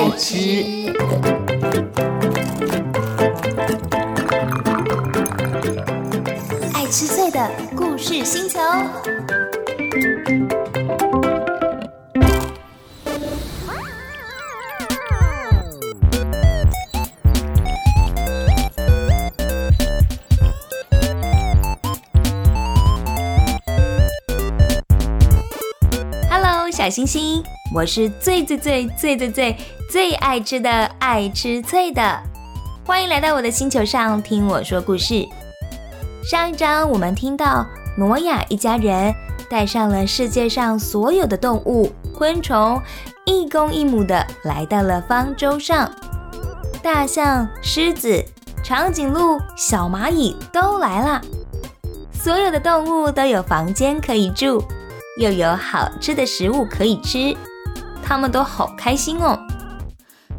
爱吃。爱吃脆的故事星球。小星星，我是最最最最最最最爱吃的爱吃脆的，欢迎来到我的星球上听我说故事。上一章我们听到挪亚一家人带上了世界上所有的动物、昆虫，一公一母的来到了方舟上。大象、狮子、长颈鹿、小蚂蚁都来了，所有的动物都有房间可以住。又有好吃的食物可以吃，他们都好开心哦。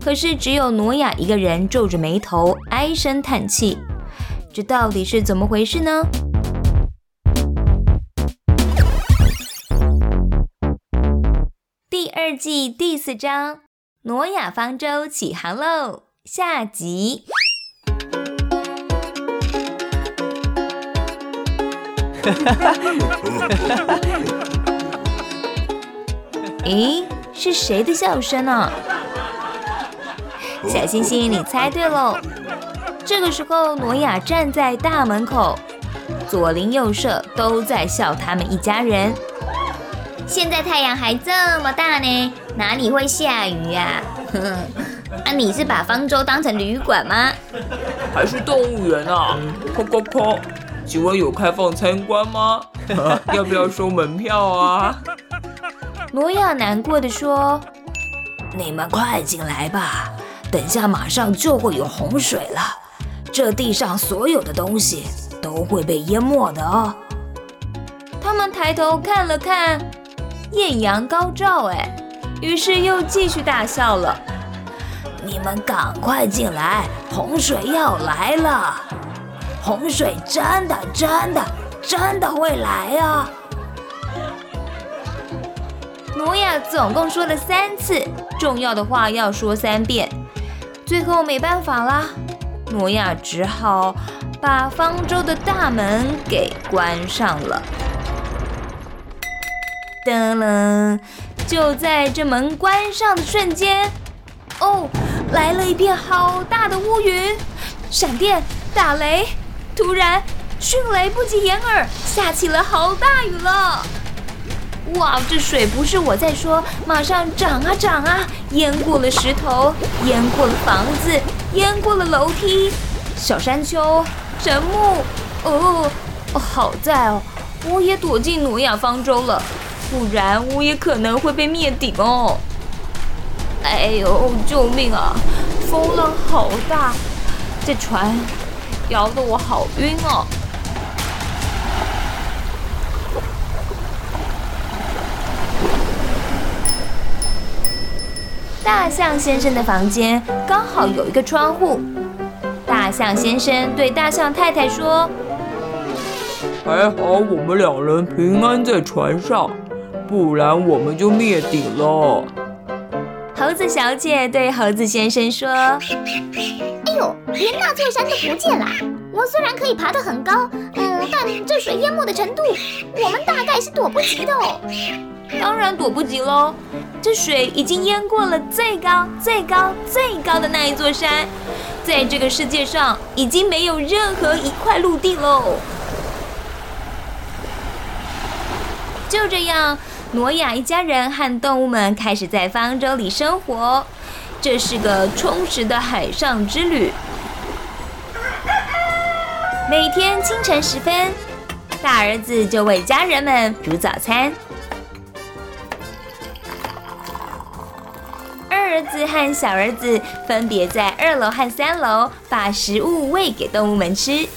可是只有挪亚一个人皱着眉头，唉声叹气。这到底是怎么回事呢？第二季第四章《挪亚方舟起航喽》下集。咦，是谁的笑声呢？小星星，你猜对喽！这个时候，挪亚站在大门口，左邻右舍都在笑他们一家人。现在太阳还这么大呢，哪里会下雨呀？啊，你是把方舟当成旅馆吗？还是动物园啊？砰砰砰，请问有开放参观吗？要不要收门票啊？挪亚难过的说：“你们快进来吧，等下马上就会有洪水了，这地上所有的东西都会被淹没的哦。”他们抬头看了看，艳阳高照，哎，于是又继续大笑了。你们赶快进来，洪水要来了！洪水真的真的真的会来啊！努亚总共说了三次，重要的话要说三遍。最后没办法啦，挪亚只好把方舟的大门给关上了。噔噔，就在这门关上的瞬间，哦，来了一片好大的乌云，闪电、打雷，突然迅雷不及掩耳，下起了好大雨了。哇，这水不是我在说，马上涨啊涨啊，淹过了石头，淹过了房子，淹过了楼梯、小山丘、神木。哦，好在哦，我也躲进挪亚方舟了，不然我也可能会被灭顶哦。哎呦，救命啊！风浪好大，这船摇得我好晕哦。大象先生的房间刚好有一个窗户。大象先生对大象太太说：“还好我们两人平安在船上，不然我们就灭顶了。”猴子小姐对猴子先生说：“哎呦，连那座山都不见了！我虽然可以爬得很高，嗯，但这水淹没的程度，我们大概是躲不及的哦。”当然躲不及喽！这水已经淹过了最高、最高、最高的那一座山，在这个世界上已经没有任何一块陆地喽。就这样，挪亚一家人和动物们开始在方舟里生活，这是个充实的海上之旅。每天清晨时分，大儿子就为家人们煮早餐。儿子和小儿子分别在二楼和三楼把食物喂给动物们吃。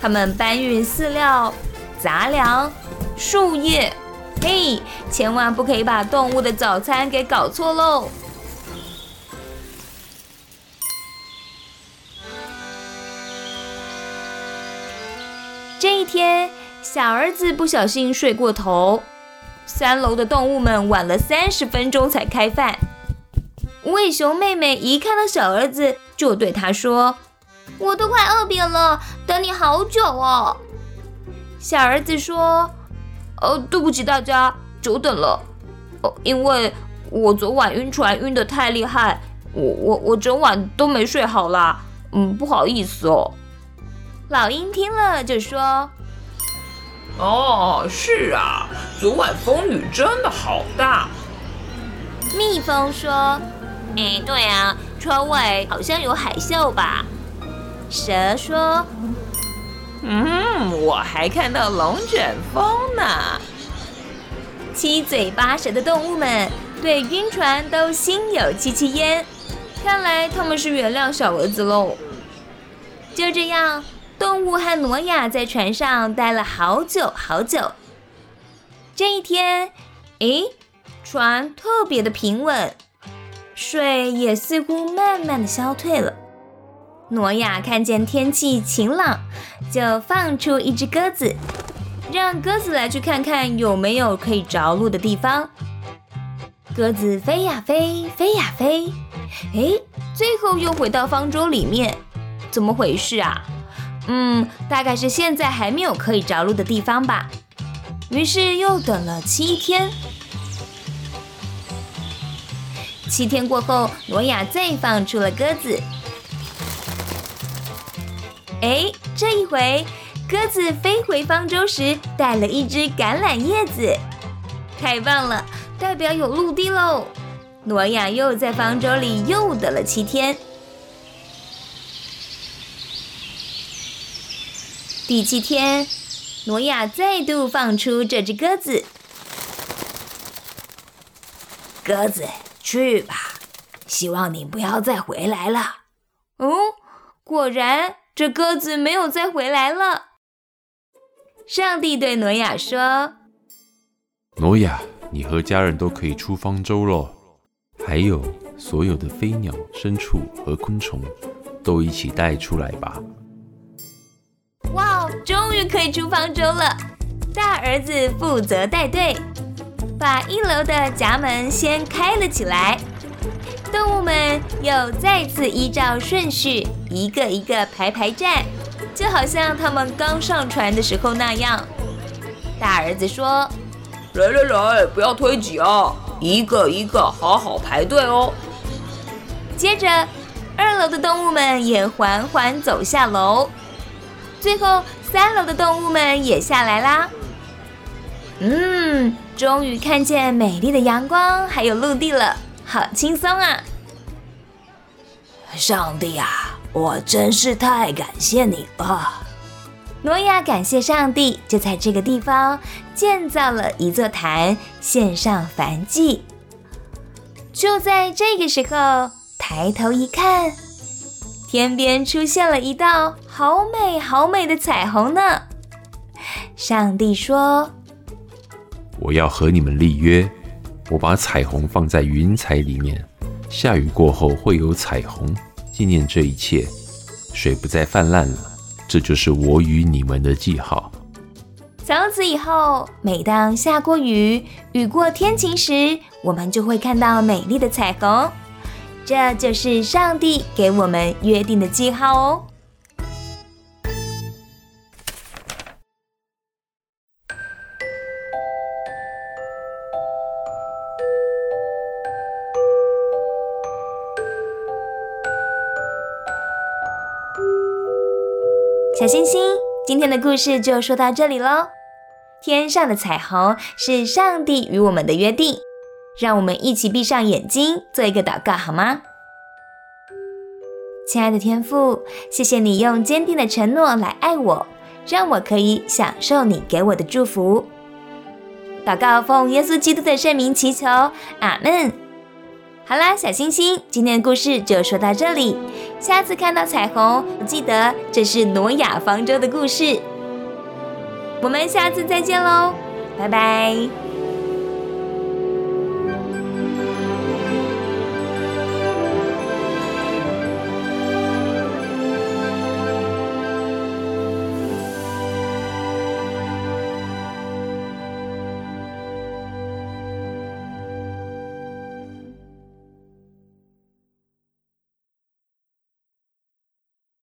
他们搬运饲料、杂粮、树叶，嘿，千万不可以把动物的早餐给搞错喽！这一天，小儿子不小心睡过头。三楼的动物们晚了三十分钟才开饭。无尾熊妹妹一看到小儿子，就对他说：“我都快饿扁了，等你好久哦。”小儿子说：“呃，对不起大家，久等了。哦，因为我昨晚晕船晕得太厉害，我我我整晚都没睡好啦。嗯，不好意思哦。”老鹰听了就说：“哦，是啊，昨晚风雨真的好大。”蜜蜂说：“哎，对啊，窗外好像有海啸吧？”蛇说。嗯，我还看到龙卷风呢。七嘴八舌的动物们对晕船都心有戚戚焉，看来他们是原谅小蛾子喽。就这样，动物和挪亚在船上待了好久好久。这一天，诶，船特别的平稳，水也似乎慢慢的消退了。挪亚看见天气晴朗，就放出一只鸽子，让鸽子来去看看有没有可以着陆的地方。鸽子飞呀飞，飞呀飞，哎，最后又回到方舟里面，怎么回事啊？嗯，大概是现在还没有可以着陆的地方吧。于是又等了七天，七天过后，挪亚再放出了鸽子。哎，这一回鸽子飞回方舟时带了一只橄榄叶子，太棒了，代表有陆地喽！挪亚又在方舟里又等了七天，第七天，挪亚再度放出这只鸽子。鸽子，去吧，希望你不要再回来了。哦，果然。这鸽子没有再回来了。上帝对挪亚说：“挪亚，你和家人都可以出方舟了，还有所有的飞鸟、牲畜和昆虫，都一起带出来吧。”哇，终于可以出方舟了！大儿子负责带队，把一楼的闸门先开了起来。动物们又再次依照顺序一个一个排排站，就好像他们刚上船的时候那样。大儿子说：“来来来，不要推挤啊，一个一个好好排队哦。”接着，二楼的动物们也缓缓走下楼，最后三楼的动物们也下来啦。嗯，终于看见美丽的阳光还有陆地了。好轻松啊！上帝啊，我真是太感谢你了。挪亚感谢上帝，就在这个地方建造了一座坛，献上燔祭。就在这个时候，抬头一看，天边出现了一道好美好美的彩虹呢。上帝说：“我要和你们立约。”我把彩虹放在云彩里面，下雨过后会有彩虹，纪念这一切。水不再泛滥了，这就是我与你们的记号。从此以后，每当下过雨、雨过天晴时，我们就会看到美丽的彩虹。这就是上帝给我们约定的记号哦。星星，今天的故事就说到这里喽。天上的彩虹是上帝与我们的约定，让我们一起闭上眼睛做一个祷告好吗？亲爱的天父，谢谢你用坚定的承诺来爱我，让我可以享受你给我的祝福。祷告奉耶稣基督的圣名祈求，阿门。好啦，小星星，今天的故事就说到这里。下次看到彩虹，记得这是挪亚方舟的故事。我们下次再见喽，拜拜。